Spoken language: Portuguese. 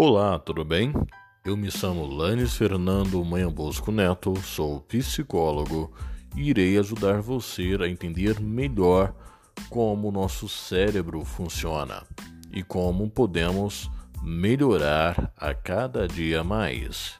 Olá, tudo bem? Eu me chamo Lanes Fernando Manhã Bosco Neto, sou psicólogo e irei ajudar você a entender melhor como o nosso cérebro funciona e como podemos melhorar a cada dia mais.